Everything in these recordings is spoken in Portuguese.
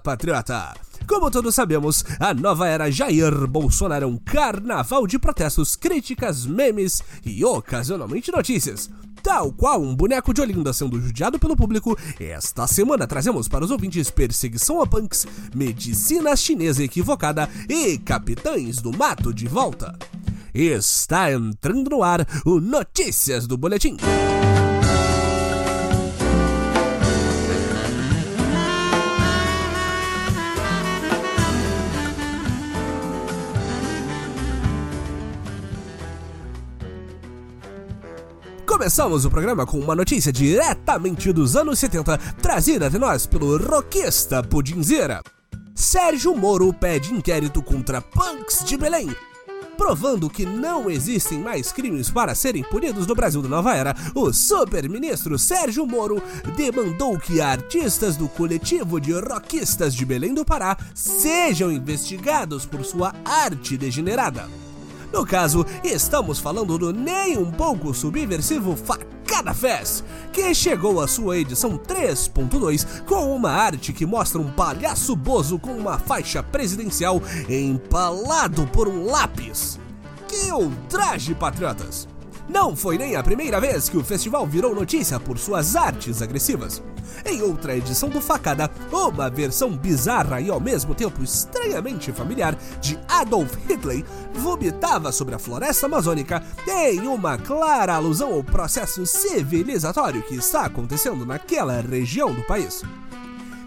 Patriota! Como todos sabemos, a nova era Jair Bolsonaro é um carnaval de protestos, críticas, memes e ocasionalmente notícias. Tal qual um boneco de Olinda sendo judiado pelo público, esta semana trazemos para os ouvintes perseguição a punks, medicina chinesa equivocada e capitães do mato de volta. Está entrando no ar o Notícias do Boletim. Começamos o programa com uma notícia diretamente dos anos 70, trazida até nós pelo rockista Pudinzeira. Sérgio Moro pede inquérito contra punks de Belém. Provando que não existem mais crimes para serem punidos no Brasil da Nova Era, o super-ministro Sérgio Moro demandou que artistas do coletivo de rockistas de Belém do Pará sejam investigados por sua arte degenerada. No caso, estamos falando do nem um pouco subversivo Facada Fest, que chegou à sua edição 3.2 com uma arte que mostra um palhaço bozo com uma faixa presidencial empalado por um lápis. Que ultraje, patriotas! Não foi nem a primeira vez que o festival virou notícia por suas artes agressivas. Em outra edição do Facada, uma versão bizarra e ao mesmo tempo estranhamente familiar de Adolf Hitler vomitava sobre a floresta amazônica em uma clara alusão ao processo civilizatório que está acontecendo naquela região do país.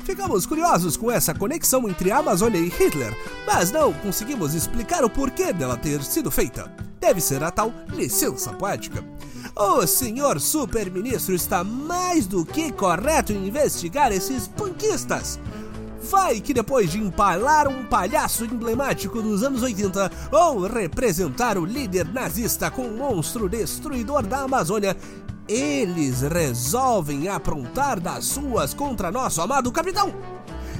Ficamos curiosos com essa conexão entre a Amazônia e Hitler, mas não conseguimos explicar o porquê dela ter sido feita. Deve ser a tal licença poética. O senhor super-ministro está mais do que correto em investigar esses punkistas. Vai que depois de empalar um palhaço emblemático dos anos 80 ou representar o líder nazista com um monstro destruidor da Amazônia, eles resolvem aprontar das suas contra nosso amado capitão.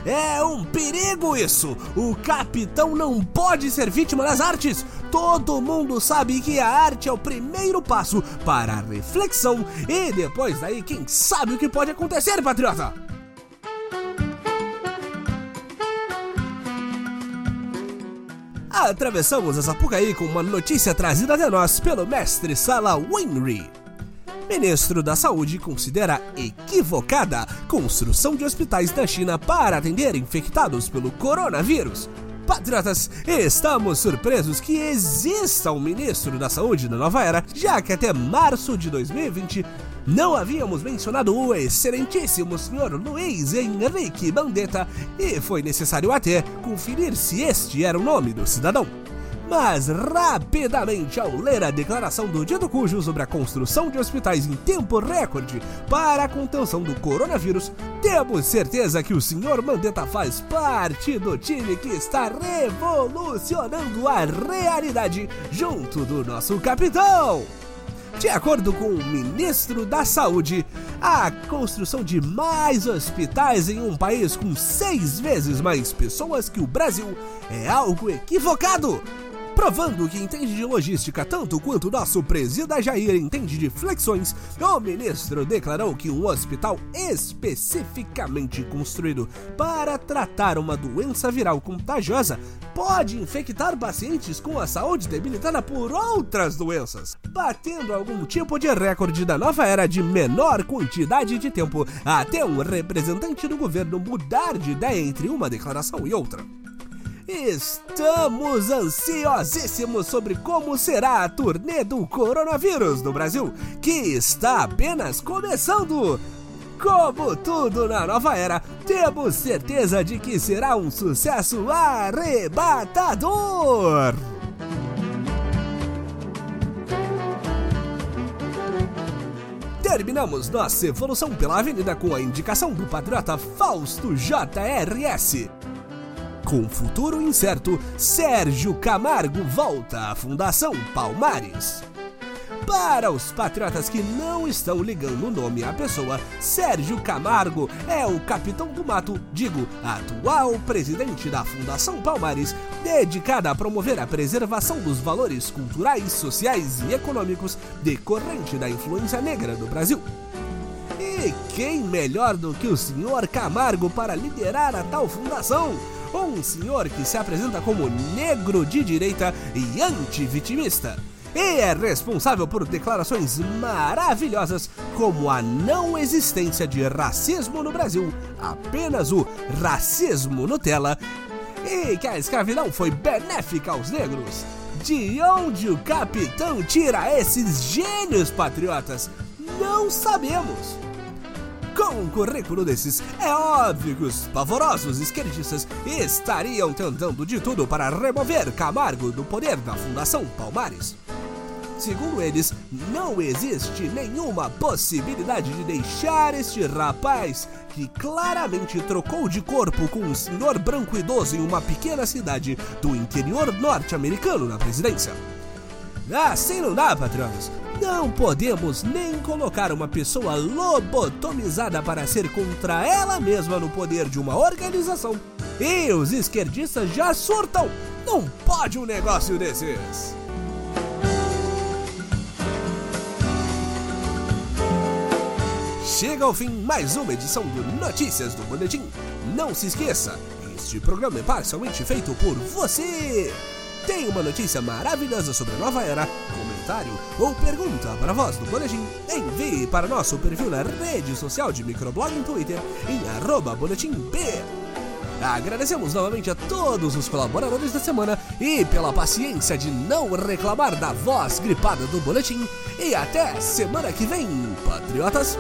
É um perigo isso! O capitão não pode ser vítima das artes! Todo mundo sabe que a arte é o primeiro passo para a reflexão e depois daí, quem sabe o que pode acontecer, patriota? Atravessamos a Sapucaí com uma notícia trazida até nós pelo mestre Sala Winry. Ministro da Saúde considera equivocada construção de hospitais na China para atender infectados pelo coronavírus. Patriotas, estamos surpresos que exista um ministro da Saúde na nova era, já que até março de 2020 não havíamos mencionado o excelentíssimo senhor Luiz Henrique Bandetta e foi necessário até conferir se este era o nome do cidadão. Mas rapidamente, ao ler a declaração do dito cujo sobre a construção de hospitais em tempo recorde para a contenção do coronavírus, temos certeza que o senhor Mandetta faz parte do time que está revolucionando a realidade junto do nosso capitão. De acordo com o ministro da Saúde, a construção de mais hospitais em um país com seis vezes mais pessoas que o Brasil é algo equivocado provando que entende de logística tanto quanto nosso presida Jair entende de flexões, o ministro declarou que um hospital especificamente construído para tratar uma doença viral contagiosa pode infectar pacientes com a saúde debilitada por outras doenças, batendo algum tipo de recorde da nova era de menor quantidade de tempo até um representante do governo mudar de ideia entre uma declaração e outra. Estamos ansiosíssimos sobre como será a turnê do coronavírus no Brasil, que está apenas começando. Como tudo na nova era, temos certeza de que será um sucesso arrebatador. Terminamos nossa evolução pela avenida com a indicação do patriota Fausto JRS. Com futuro incerto, Sérgio Camargo volta à Fundação Palmares. Para os patriotas que não estão ligando o nome à pessoa, Sérgio Camargo é o capitão do mato, digo, atual presidente da Fundação Palmares, dedicada a promover a preservação dos valores culturais, sociais e econômicos decorrente da influência negra do Brasil. E quem melhor do que o senhor Camargo para liderar a tal fundação? Um senhor que se apresenta como negro de direita e antivitimista. E é responsável por declarações maravilhosas como a não existência de racismo no Brasil, apenas o racismo Nutella, e que a escravidão foi benéfica aos negros. De onde o capitão tira esses gênios patriotas? Não sabemos. Com um currículo desses, é óbvio que os pavorosos esquerdistas estariam tentando de tudo para remover Camargo do poder da Fundação Palmares. Segundo eles, não existe nenhuma possibilidade de deixar este rapaz, que claramente trocou de corpo com um senhor branco idoso em uma pequena cidade do interior norte-americano na presidência. Assim não dá, patrões. Não podemos nem colocar uma pessoa lobotomizada para ser contra ela mesma no poder de uma organização. E os esquerdistas já surtam. Não pode um negócio desses. Chega ao fim mais uma edição do Notícias do Boletim. Não se esqueça, este programa é parcialmente feito por você. Tem uma notícia maravilhosa sobre a nova era, comentário ou pergunta para a voz do Boletim? Envie para nosso perfil na rede social de microblog em Twitter em arroba. Agradecemos novamente a todos os colaboradores da semana e pela paciência de não reclamar da voz gripada do boletim. E até semana que vem, patriotas!